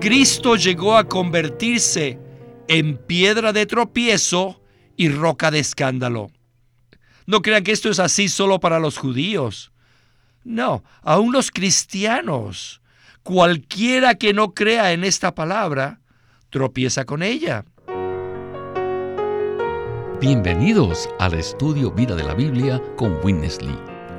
Cristo llegó a convertirse en piedra de tropiezo y roca de escándalo. No crean que esto es así solo para los judíos. No, aún los cristianos, cualquiera que no crea en esta palabra, tropieza con ella. Bienvenidos al estudio Vida de la Biblia con Witness Lee.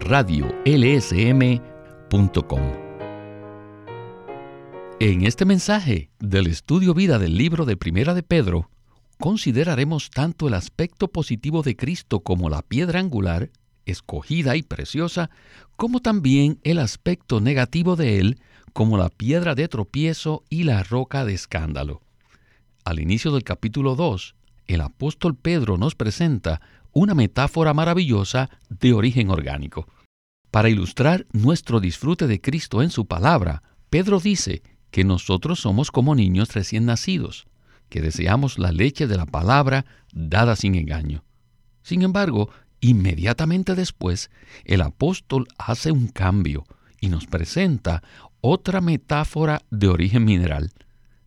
radiolsm.com. En este mensaje del estudio vida del libro de Primera de Pedro, consideraremos tanto el aspecto positivo de Cristo como la piedra angular, escogida y preciosa, como también el aspecto negativo de Él, como la piedra de tropiezo y la roca de escándalo. Al inicio del capítulo 2, el apóstol Pedro nos presenta una metáfora maravillosa de origen orgánico. Para ilustrar nuestro disfrute de Cristo en su palabra, Pedro dice que nosotros somos como niños recién nacidos, que deseamos la leche de la palabra dada sin engaño. Sin embargo, inmediatamente después, el apóstol hace un cambio y nos presenta otra metáfora de origen mineral,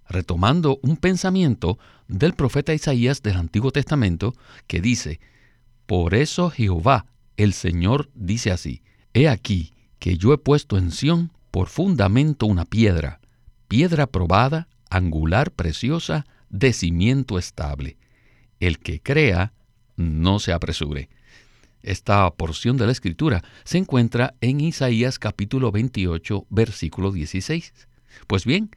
retomando un pensamiento del profeta Isaías del Antiguo Testamento que dice, por eso Jehová, el Señor, dice así, He aquí que yo he puesto en Sión por fundamento una piedra, piedra probada, angular, preciosa, de cimiento estable. El que crea, no se apresure. Esta porción de la escritura se encuentra en Isaías capítulo 28, versículo 16. Pues bien,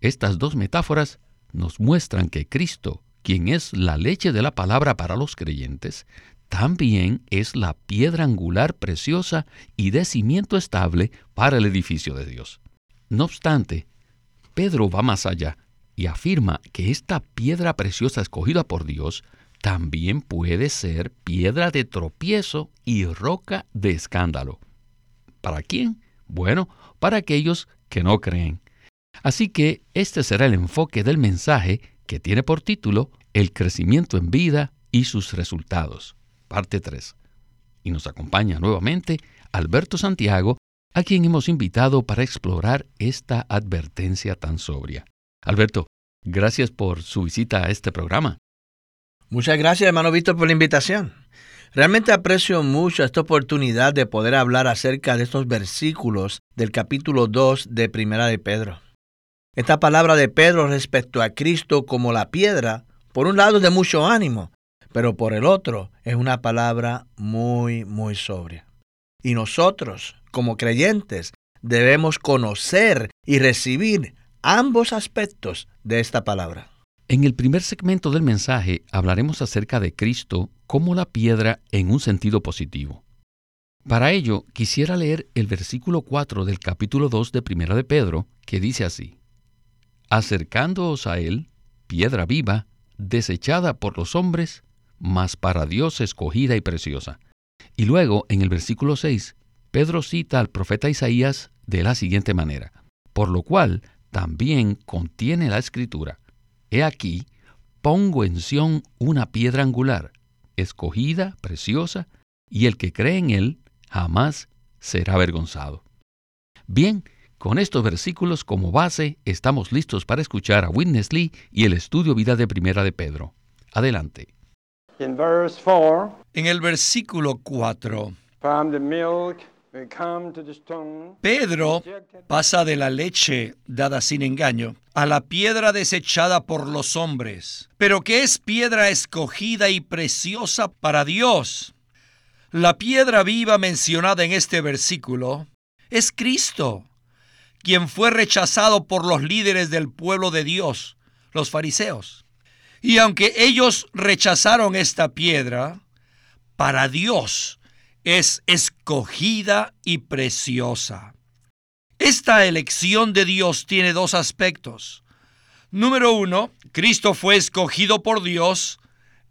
estas dos metáforas nos muestran que Cristo, quien es la leche de la palabra para los creyentes, también es la piedra angular preciosa y de cimiento estable para el edificio de Dios. No obstante, Pedro va más allá y afirma que esta piedra preciosa escogida por Dios también puede ser piedra de tropiezo y roca de escándalo. ¿Para quién? Bueno, para aquellos que no creen. Así que este será el enfoque del mensaje que tiene por título El crecimiento en vida y sus resultados parte 3. Y nos acompaña nuevamente Alberto Santiago, a quien hemos invitado para explorar esta advertencia tan sobria. Alberto, gracias por su visita a este programa. Muchas gracias, hermano Víctor, por la invitación. Realmente aprecio mucho esta oportunidad de poder hablar acerca de estos versículos del capítulo 2 de Primera de Pedro. Esta palabra de Pedro respecto a Cristo como la piedra, por un lado de mucho ánimo, pero por el otro es una palabra muy, muy sobria. Y nosotros, como creyentes, debemos conocer y recibir ambos aspectos de esta palabra. En el primer segmento del mensaje hablaremos acerca de Cristo como la piedra en un sentido positivo. Para ello, quisiera leer el versículo 4 del capítulo 2 de Primera de Pedro, que dice así: Acercándoos a él, piedra viva, desechada por los hombres, mas para Dios escogida y preciosa. Y luego, en el versículo 6, Pedro cita al profeta Isaías de la siguiente manera, por lo cual también contiene la escritura, He aquí, pongo en Sión una piedra angular, escogida, preciosa, y el que cree en él jamás será avergonzado. Bien, con estos versículos como base, estamos listos para escuchar a Witness Lee y el estudio vida de Primera de Pedro. Adelante. En el versículo 4, Pedro pasa de la leche dada sin engaño a la piedra desechada por los hombres, pero que es piedra escogida y preciosa para Dios. La piedra viva mencionada en este versículo es Cristo, quien fue rechazado por los líderes del pueblo de Dios, los fariseos. Y aunque ellos rechazaron esta piedra, para Dios es escogida y preciosa. Esta elección de Dios tiene dos aspectos. Número uno, Cristo fue escogido por Dios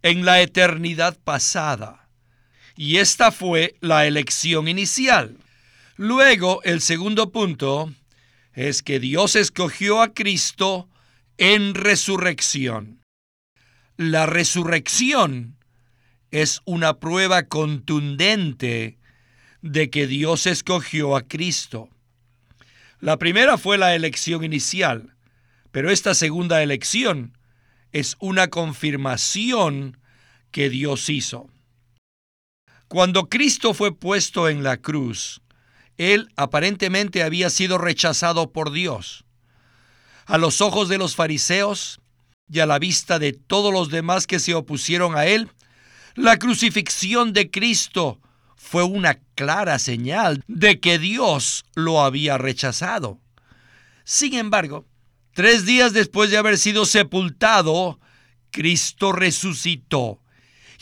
en la eternidad pasada. Y esta fue la elección inicial. Luego, el segundo punto es que Dios escogió a Cristo en resurrección. La resurrección es una prueba contundente de que Dios escogió a Cristo. La primera fue la elección inicial, pero esta segunda elección es una confirmación que Dios hizo. Cuando Cristo fue puesto en la cruz, Él aparentemente había sido rechazado por Dios. A los ojos de los fariseos y a la vista de todos los demás que se opusieron a Él, la crucifixión de Cristo fue una clara señal de que Dios lo había rechazado. Sin embargo, tres días después de haber sido sepultado, Cristo resucitó.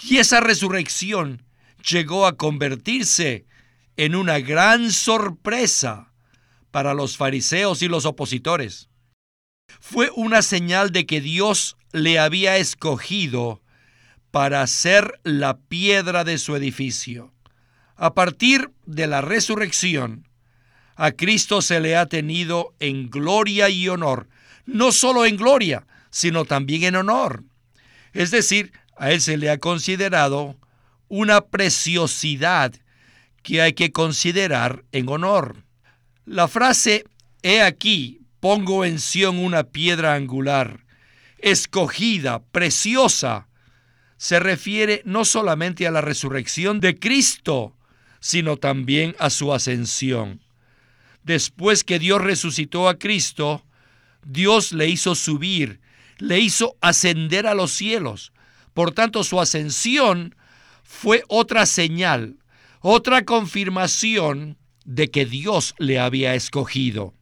Y esa resurrección llegó a convertirse en una gran sorpresa para los fariseos y los opositores. Fue una señal de que Dios le había escogido para ser la piedra de su edificio. A partir de la resurrección, a Cristo se le ha tenido en gloria y honor, no solo en gloria, sino también en honor. Es decir, a Él se le ha considerado una preciosidad que hay que considerar en honor. La frase, he aquí, pongo en Sión una piedra angular, escogida, preciosa, se refiere no solamente a la resurrección de Cristo, sino también a su ascensión. Después que Dios resucitó a Cristo, Dios le hizo subir, le hizo ascender a los cielos. Por tanto, su ascensión fue otra señal, otra confirmación de que Dios le había escogido.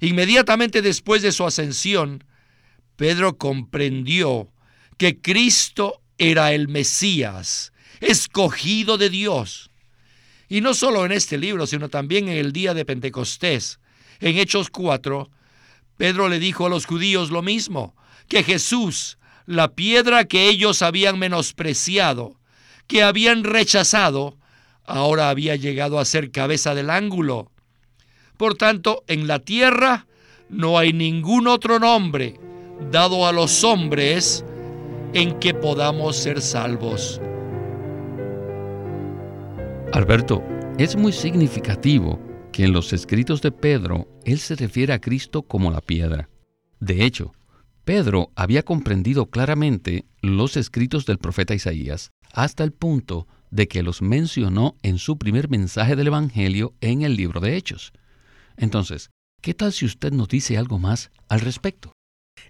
Inmediatamente después de su ascensión, Pedro comprendió que Cristo era el Mesías, escogido de Dios. Y no solo en este libro, sino también en el día de Pentecostés. En Hechos 4, Pedro le dijo a los judíos lo mismo, que Jesús, la piedra que ellos habían menospreciado, que habían rechazado, ahora había llegado a ser cabeza del ángulo. Por tanto, en la tierra no hay ningún otro nombre dado a los hombres en que podamos ser salvos. Alberto, es muy significativo que en los escritos de Pedro él se refiere a Cristo como la piedra. De hecho, Pedro había comprendido claramente los escritos del profeta Isaías hasta el punto de que los mencionó en su primer mensaje del Evangelio en el libro de Hechos. Entonces, ¿qué tal si usted nos dice algo más al respecto?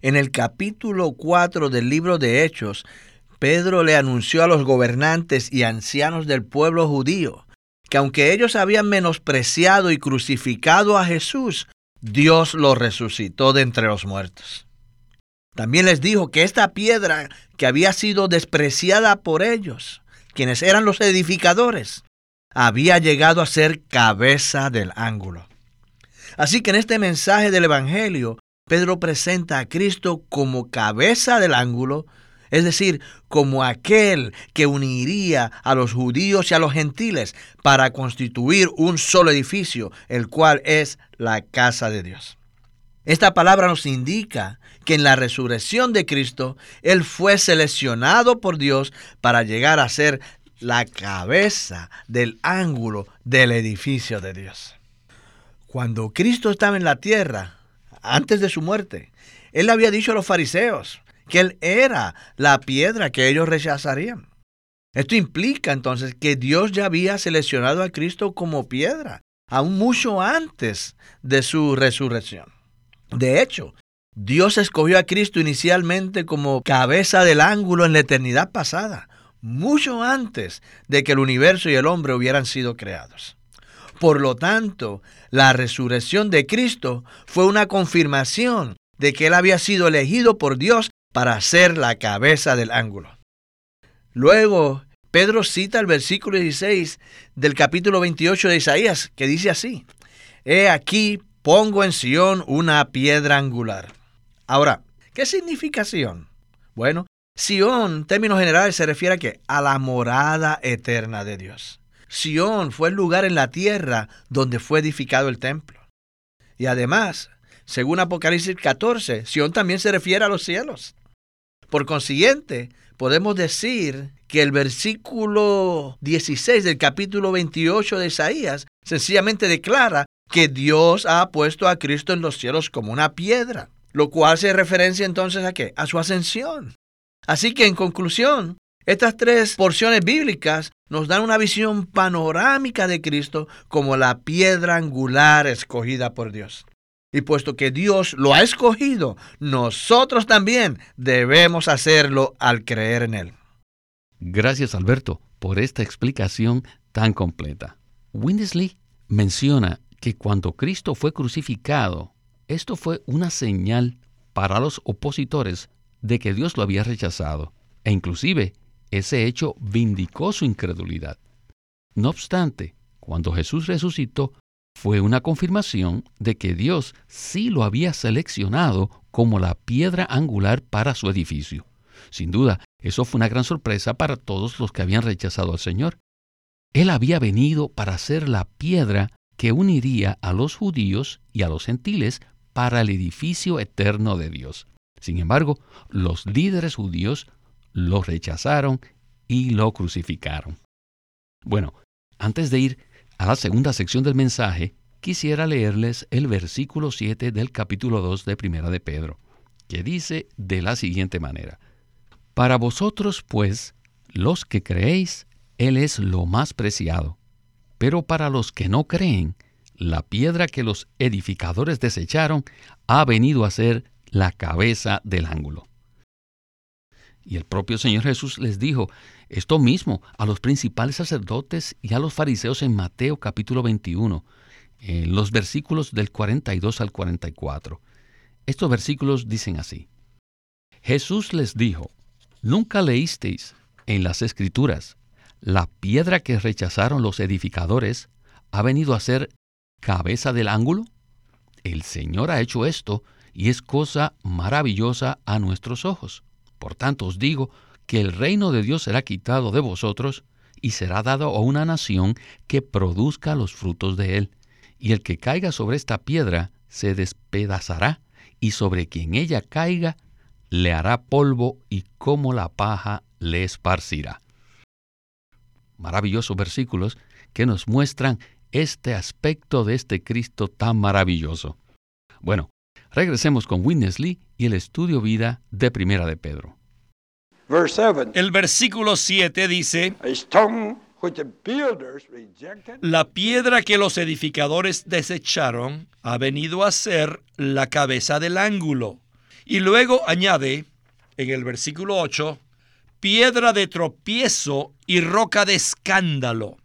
En el capítulo 4 del libro de Hechos, Pedro le anunció a los gobernantes y ancianos del pueblo judío que aunque ellos habían menospreciado y crucificado a Jesús, Dios lo resucitó de entre los muertos. También les dijo que esta piedra que había sido despreciada por ellos, quienes eran los edificadores, había llegado a ser cabeza del ángulo. Así que en este mensaje del Evangelio, Pedro presenta a Cristo como cabeza del ángulo, es decir, como aquel que uniría a los judíos y a los gentiles para constituir un solo edificio, el cual es la casa de Dios. Esta palabra nos indica que en la resurrección de Cristo, Él fue seleccionado por Dios para llegar a ser la cabeza del ángulo del edificio de Dios. Cuando Cristo estaba en la tierra, antes de su muerte. Él había dicho a los fariseos que él era la piedra que ellos rechazarían. Esto implica entonces que Dios ya había seleccionado a Cristo como piedra, aún mucho antes de su resurrección. De hecho, Dios escogió a Cristo inicialmente como cabeza del ángulo en la eternidad pasada, mucho antes de que el universo y el hombre hubieran sido creados. Por lo tanto, la resurrección de Cristo fue una confirmación de que Él había sido elegido por Dios para ser la cabeza del ángulo. Luego, Pedro cita el versículo 16 del capítulo 28 de Isaías, que dice así, He aquí, pongo en Sión una piedra angular. Ahora, ¿Qué significa Sión? Bueno, Sión, en términos generales, se refiere a, qué? a la morada eterna de Dios. Sión fue el lugar en la tierra donde fue edificado el templo. Y además, según Apocalipsis 14, Sión también se refiere a los cielos. Por consiguiente, podemos decir que el versículo 16 del capítulo 28 de Isaías sencillamente declara que Dios ha puesto a Cristo en los cielos como una piedra, lo cual se referencia entonces a qué? A su ascensión. Así que en conclusión, estas tres porciones bíblicas nos dan una visión panorámica de Cristo como la piedra angular escogida por Dios. Y puesto que Dios lo ha escogido, nosotros también debemos hacerlo al creer en Él. Gracias Alberto por esta explicación tan completa. Windesley menciona que cuando Cristo fue crucificado, esto fue una señal para los opositores de que Dios lo había rechazado, e inclusive ese hecho vindicó su incredulidad. No obstante, cuando Jesús resucitó, fue una confirmación de que Dios sí lo había seleccionado como la piedra angular para su edificio. Sin duda, eso fue una gran sorpresa para todos los que habían rechazado al Señor. Él había venido para ser la piedra que uniría a los judíos y a los gentiles para el edificio eterno de Dios. Sin embargo, los líderes judíos lo rechazaron y lo crucificaron. Bueno, antes de ir a la segunda sección del mensaje, quisiera leerles el versículo 7 del capítulo 2 de Primera de Pedro, que dice de la siguiente manera: Para vosotros, pues, los que creéis, Él es lo más preciado, pero para los que no creen, la piedra que los edificadores desecharon ha venido a ser la cabeza del ángulo. Y el propio Señor Jesús les dijo esto mismo a los principales sacerdotes y a los fariseos en Mateo capítulo 21, en los versículos del 42 al 44. Estos versículos dicen así. Jesús les dijo, ¿nunca leísteis en las escrituras, la piedra que rechazaron los edificadores ha venido a ser cabeza del ángulo? El Señor ha hecho esto y es cosa maravillosa a nuestros ojos. Por tanto os digo que el reino de Dios será quitado de vosotros y será dado a una nación que produzca los frutos de él. Y el que caiga sobre esta piedra se despedazará, y sobre quien ella caiga le hará polvo y como la paja le esparcirá. Maravillosos versículos que nos muestran este aspecto de este Cristo tan maravilloso. Bueno, regresemos con Winnesley y el estudio vida de Primera de Pedro. El versículo 7 dice, la piedra que los edificadores desecharon ha venido a ser la cabeza del ángulo. Y luego añade, en el versículo 8, piedra de tropiezo y roca de escándalo.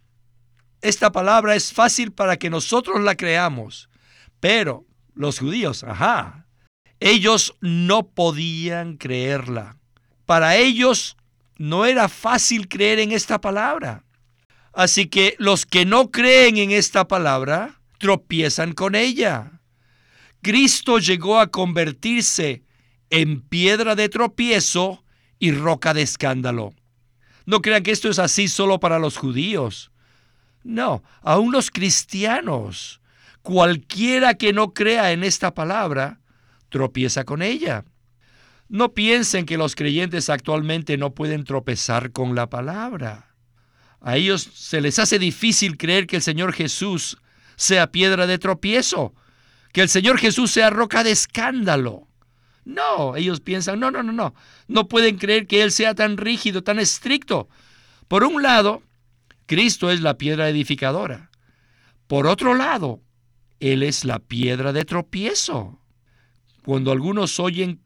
Esta palabra es fácil para que nosotros la creamos, pero los judíos, ajá, ellos no podían creerla. Para ellos no era fácil creer en esta palabra. Así que los que no creen en esta palabra tropiezan con ella. Cristo llegó a convertirse en piedra de tropiezo y roca de escándalo. No crean que esto es así solo para los judíos. No, aún los cristianos, cualquiera que no crea en esta palabra, tropieza con ella. No piensen que los creyentes actualmente no pueden tropezar con la palabra. A ellos se les hace difícil creer que el Señor Jesús sea piedra de tropiezo, que el Señor Jesús sea roca de escándalo. No, ellos piensan, no, no, no, no, no pueden creer que Él sea tan rígido, tan estricto. Por un lado, Cristo es la piedra edificadora. Por otro lado, Él es la piedra de tropiezo. Cuando algunos oyen,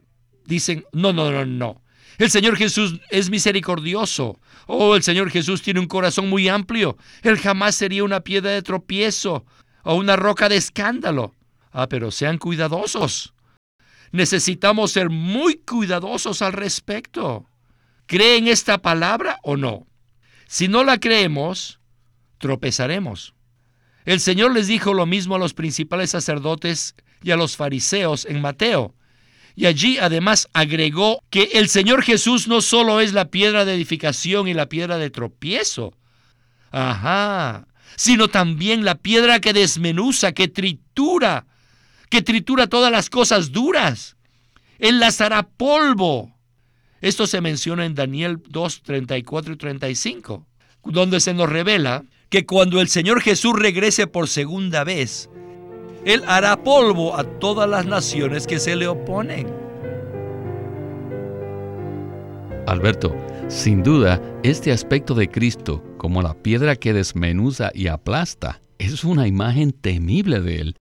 dicen, no, no, no, no. El Señor Jesús es misericordioso. Oh, el Señor Jesús tiene un corazón muy amplio. Él jamás sería una piedra de tropiezo o una roca de escándalo. Ah, pero sean cuidadosos. Necesitamos ser muy cuidadosos al respecto. ¿Creen esta palabra o no? Si no la creemos, tropezaremos. El Señor les dijo lo mismo a los principales sacerdotes y a los fariseos en Mateo. Y allí además agregó que el Señor Jesús no solo es la piedra de edificación y la piedra de tropiezo, ajá, sino también la piedra que desmenuza, que tritura, que tritura todas las cosas duras. Él las hará polvo. Esto se menciona en Daniel 2, 34 y 35, donde se nos revela que cuando el Señor Jesús regrese por segunda vez, Él hará polvo a todas las naciones que se le oponen. Alberto, sin duda, este aspecto de Cristo, como la piedra que desmenuza y aplasta, es una imagen temible de Él.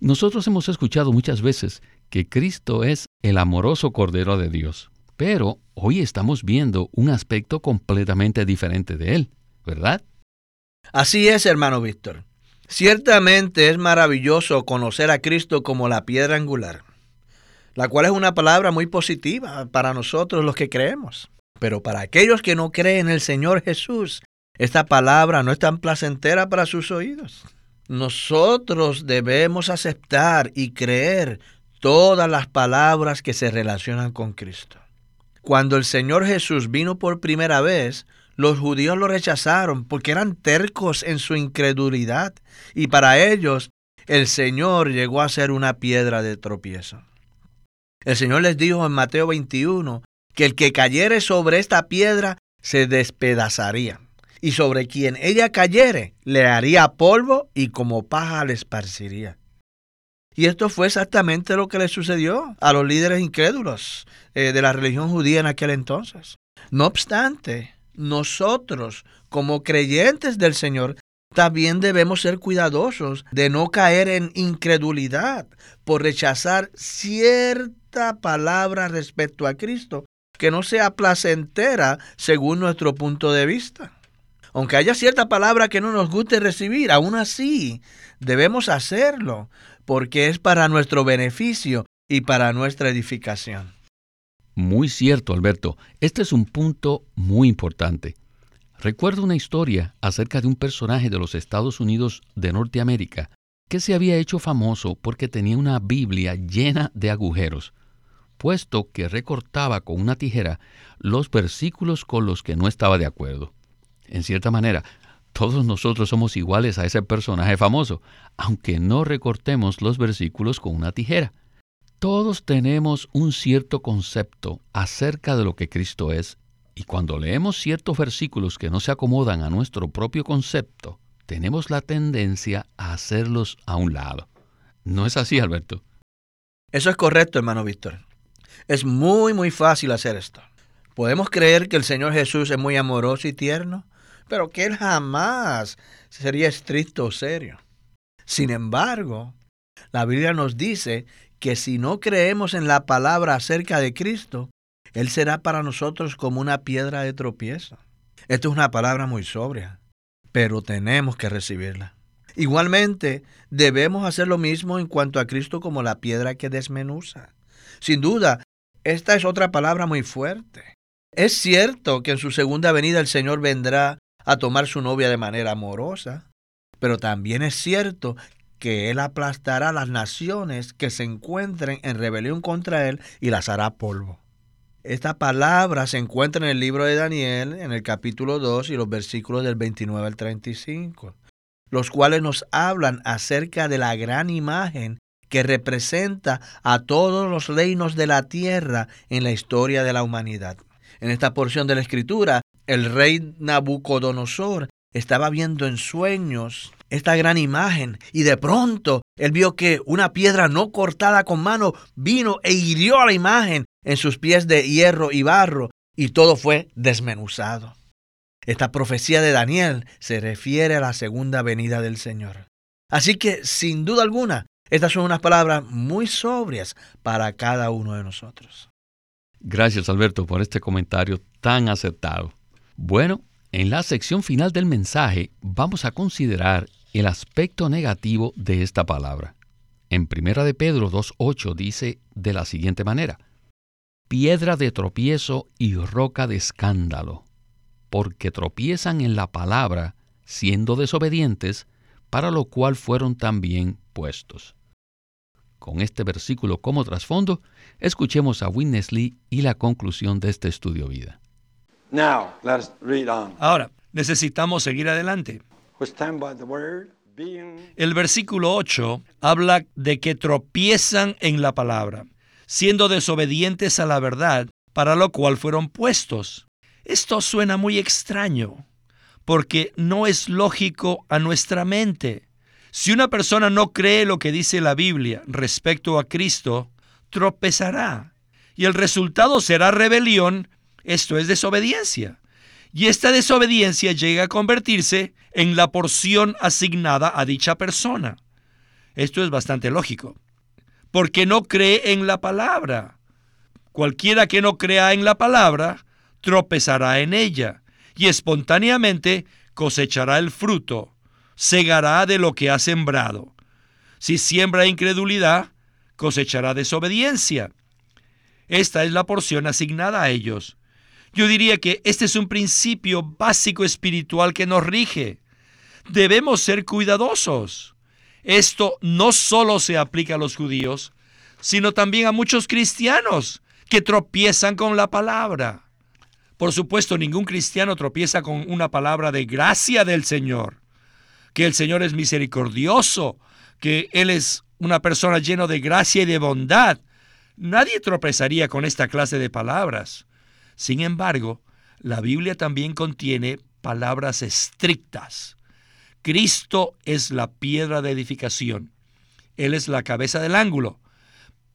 Nosotros hemos escuchado muchas veces que Cristo es el amoroso Cordero de Dios, pero hoy estamos viendo un aspecto completamente diferente de Él, ¿verdad? Así es, hermano Víctor. Ciertamente es maravilloso conocer a Cristo como la piedra angular, la cual es una palabra muy positiva para nosotros los que creemos. Pero para aquellos que no creen en el Señor Jesús, esta palabra no es tan placentera para sus oídos. Nosotros debemos aceptar y creer todas las palabras que se relacionan con Cristo. Cuando el Señor Jesús vino por primera vez, los judíos lo rechazaron porque eran tercos en su incredulidad y para ellos el Señor llegó a ser una piedra de tropiezo. El Señor les dijo en Mateo 21 que el que cayere sobre esta piedra se despedazaría, y sobre quien ella cayere le haría polvo y como paja le esparciría. Y esto fue exactamente lo que le sucedió a los líderes incrédulos eh, de la religión judía en aquel entonces. No obstante, nosotros, como creyentes del Señor, también debemos ser cuidadosos de no caer en incredulidad por rechazar cierta palabra respecto a Cristo que no sea placentera según nuestro punto de vista. Aunque haya cierta palabra que no nos guste recibir, aún así debemos hacerlo, porque es para nuestro beneficio y para nuestra edificación. Muy cierto, Alberto. Este es un punto muy importante. Recuerdo una historia acerca de un personaje de los Estados Unidos de Norteamérica que se había hecho famoso porque tenía una Biblia llena de agujeros puesto que recortaba con una tijera los versículos con los que no estaba de acuerdo. En cierta manera, todos nosotros somos iguales a ese personaje famoso, aunque no recortemos los versículos con una tijera. Todos tenemos un cierto concepto acerca de lo que Cristo es, y cuando leemos ciertos versículos que no se acomodan a nuestro propio concepto, tenemos la tendencia a hacerlos a un lado. ¿No es así, Alberto? Eso es correcto, hermano Víctor. Es muy, muy fácil hacer esto. Podemos creer que el Señor Jesús es muy amoroso y tierno, pero que Él jamás sería estricto o serio. Sin embargo, la Biblia nos dice que si no creemos en la palabra acerca de Cristo, Él será para nosotros como una piedra de tropiezo. Esto es una palabra muy sobria, pero tenemos que recibirla. Igualmente, debemos hacer lo mismo en cuanto a Cristo como la piedra que desmenuza. Sin duda, esta es otra palabra muy fuerte. Es cierto que en su segunda venida el Señor vendrá a tomar su novia de manera amorosa, pero también es cierto que Él aplastará las naciones que se encuentren en rebelión contra Él y las hará polvo. Esta palabra se encuentra en el libro de Daniel, en el capítulo 2 y los versículos del 29 al 35, los cuales nos hablan acerca de la gran imagen que representa a todos los reinos de la tierra en la historia de la humanidad. En esta porción de la escritura, el rey Nabucodonosor estaba viendo en sueños esta gran imagen y de pronto él vio que una piedra no cortada con mano vino e hirió a la imagen en sus pies de hierro y barro y todo fue desmenuzado. Esta profecía de Daniel se refiere a la segunda venida del Señor. Así que, sin duda alguna, estas son unas palabras muy sobrias para cada uno de nosotros. Gracias Alberto por este comentario tan acertado. Bueno, en la sección final del mensaje vamos a considerar el aspecto negativo de esta palabra. En 1 de Pedro 2.8 dice de la siguiente manera, piedra de tropiezo y roca de escándalo, porque tropiezan en la palabra, siendo desobedientes, para lo cual fueron también puestos. Con este versículo como trasfondo, escuchemos a Witness Lee y la conclusión de este estudio vida. Ahora, necesitamos seguir adelante. El versículo 8 habla de que tropiezan en la palabra, siendo desobedientes a la verdad, para lo cual fueron puestos. Esto suena muy extraño, porque no es lógico a nuestra mente. Si una persona no cree lo que dice la Biblia respecto a Cristo, tropezará. Y el resultado será rebelión, esto es desobediencia. Y esta desobediencia llega a convertirse en la porción asignada a dicha persona. Esto es bastante lógico. Porque no cree en la palabra. Cualquiera que no crea en la palabra, tropezará en ella y espontáneamente cosechará el fruto segará de lo que ha sembrado. Si siembra incredulidad, cosechará desobediencia. Esta es la porción asignada a ellos. Yo diría que este es un principio básico espiritual que nos rige. Debemos ser cuidadosos. Esto no solo se aplica a los judíos, sino también a muchos cristianos que tropiezan con la palabra. Por supuesto, ningún cristiano tropieza con una palabra de gracia del Señor que el Señor es misericordioso, que Él es una persona llena de gracia y de bondad. Nadie tropezaría con esta clase de palabras. Sin embargo, la Biblia también contiene palabras estrictas. Cristo es la piedra de edificación. Él es la cabeza del ángulo.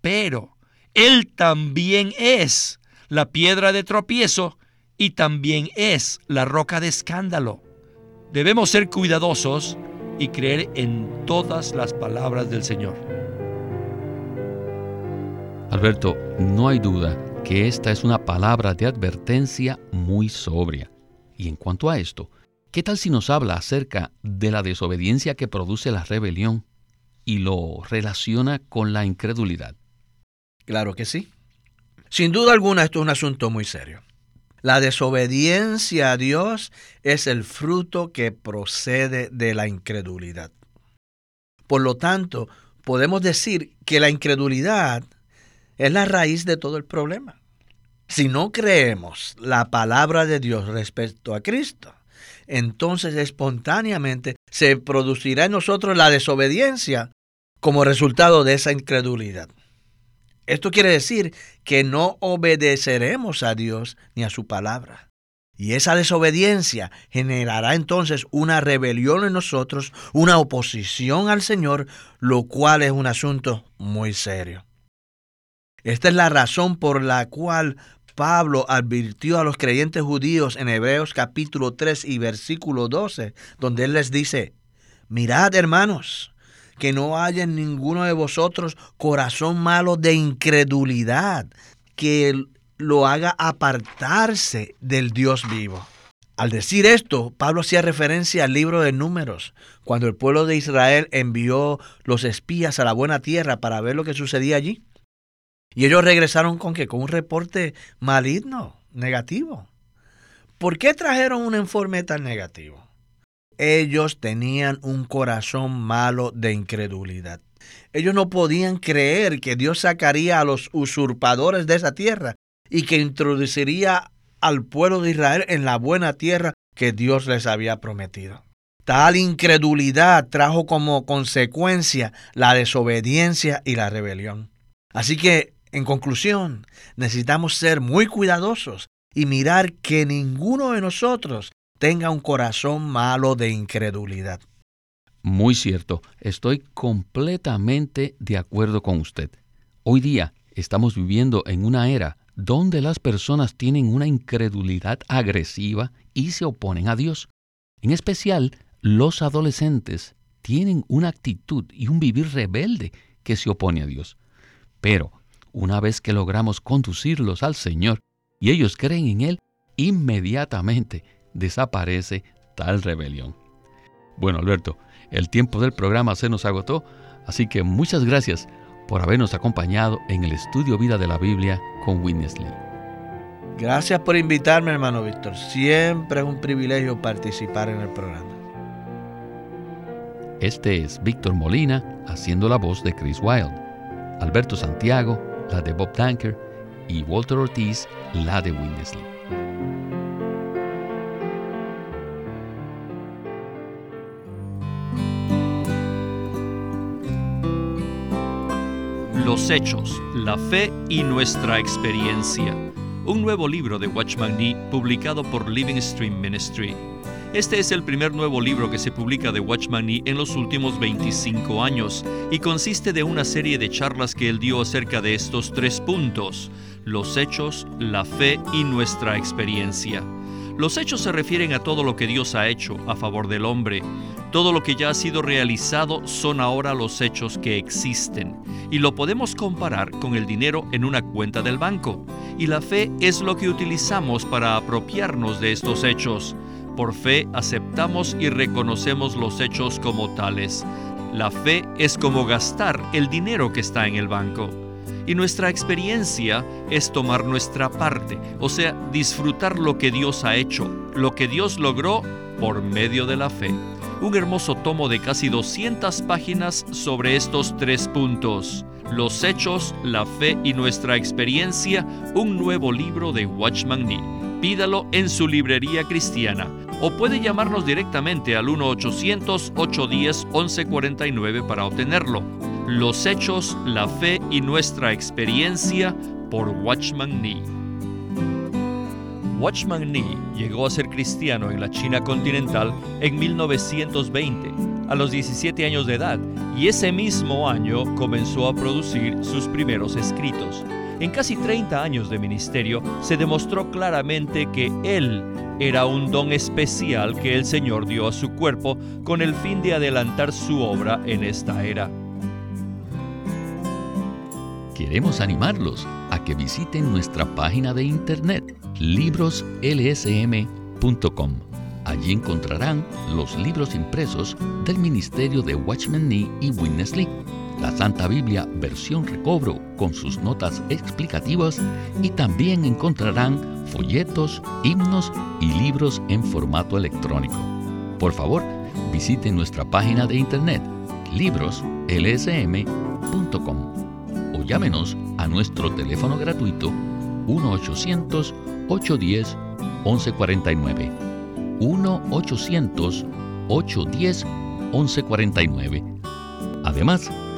Pero Él también es la piedra de tropiezo y también es la roca de escándalo. Debemos ser cuidadosos y creer en todas las palabras del Señor. Alberto, no hay duda que esta es una palabra de advertencia muy sobria. Y en cuanto a esto, ¿qué tal si nos habla acerca de la desobediencia que produce la rebelión y lo relaciona con la incredulidad? Claro que sí. Sin duda alguna esto es un asunto muy serio. La desobediencia a Dios es el fruto que procede de la incredulidad. Por lo tanto, podemos decir que la incredulidad es la raíz de todo el problema. Si no creemos la palabra de Dios respecto a Cristo, entonces espontáneamente se producirá en nosotros la desobediencia como resultado de esa incredulidad. Esto quiere decir que no obedeceremos a Dios ni a su palabra. Y esa desobediencia generará entonces una rebelión en nosotros, una oposición al Señor, lo cual es un asunto muy serio. Esta es la razón por la cual Pablo advirtió a los creyentes judíos en Hebreos capítulo 3 y versículo 12, donde él les dice, mirad hermanos, que no haya en ninguno de vosotros corazón malo de incredulidad, que lo haga apartarse del Dios vivo. Al decir esto, Pablo hacía referencia al libro de números, cuando el pueblo de Israel envió los espías a la buena tierra para ver lo que sucedía allí. Y ellos regresaron con qué? Con un reporte maligno, negativo. ¿Por qué trajeron un informe tan negativo? ellos tenían un corazón malo de incredulidad. Ellos no podían creer que Dios sacaría a los usurpadores de esa tierra y que introduciría al pueblo de Israel en la buena tierra que Dios les había prometido. Tal incredulidad trajo como consecuencia la desobediencia y la rebelión. Así que, en conclusión, necesitamos ser muy cuidadosos y mirar que ninguno de nosotros tenga un corazón malo de incredulidad. Muy cierto, estoy completamente de acuerdo con usted. Hoy día estamos viviendo en una era donde las personas tienen una incredulidad agresiva y se oponen a Dios. En especial, los adolescentes tienen una actitud y un vivir rebelde que se opone a Dios. Pero, una vez que logramos conducirlos al Señor y ellos creen en Él, inmediatamente desaparece tal rebelión. Bueno, Alberto, el tiempo del programa se nos agotó, así que muchas gracias por habernos acompañado en el estudio Vida de la Biblia con Witness Lee. Gracias por invitarme, hermano Víctor. Siempre es un privilegio participar en el programa. Este es Víctor Molina haciendo la voz de Chris Wilde. Alberto Santiago, la de Bob Danker y Walter Ortiz, la de Winnesley. Los Hechos, la Fe y nuestra experiencia. Un nuevo libro de Watchman Nee publicado por Living Stream Ministry. Este es el primer nuevo libro que se publica de Watchman Nee en los últimos 25 años y consiste de una serie de charlas que él dio acerca de estos tres puntos, los hechos, la fe y nuestra experiencia. Los hechos se refieren a todo lo que Dios ha hecho a favor del hombre. Todo lo que ya ha sido realizado son ahora los hechos que existen. Y lo podemos comparar con el dinero en una cuenta del banco. Y la fe es lo que utilizamos para apropiarnos de estos hechos. Por fe aceptamos y reconocemos los hechos como tales. La fe es como gastar el dinero que está en el banco. Y nuestra experiencia es tomar nuestra parte, o sea, disfrutar lo que Dios ha hecho, lo que Dios logró por medio de la fe. Un hermoso tomo de casi 200 páginas sobre estos tres puntos. Los hechos, la fe y nuestra experiencia, un nuevo libro de Watchman Nee. Pídalo en su librería cristiana o puede llamarnos directamente al 1-800-810-1149 para obtenerlo los hechos, la fe y nuestra experiencia por Watchman Nee. Watchman Nee llegó a ser cristiano en la China continental en 1920, a los 17 años de edad, y ese mismo año comenzó a producir sus primeros escritos. En casi 30 años de ministerio se demostró claramente que él era un don especial que el Señor dio a su cuerpo con el fin de adelantar su obra en esta era. Queremos animarlos a que visiten nuestra página de internet libroslsm.com. Allí encontrarán los libros impresos del Ministerio de Watchman Nee y Witness Lee, la Santa Biblia versión recobro con sus notas explicativas y también encontrarán folletos, himnos y libros en formato electrónico. Por favor, visiten nuestra página de internet libroslsm.com o llámenos a nuestro teléfono gratuito 1-800-810-1149. 1-800-810-1149. Además,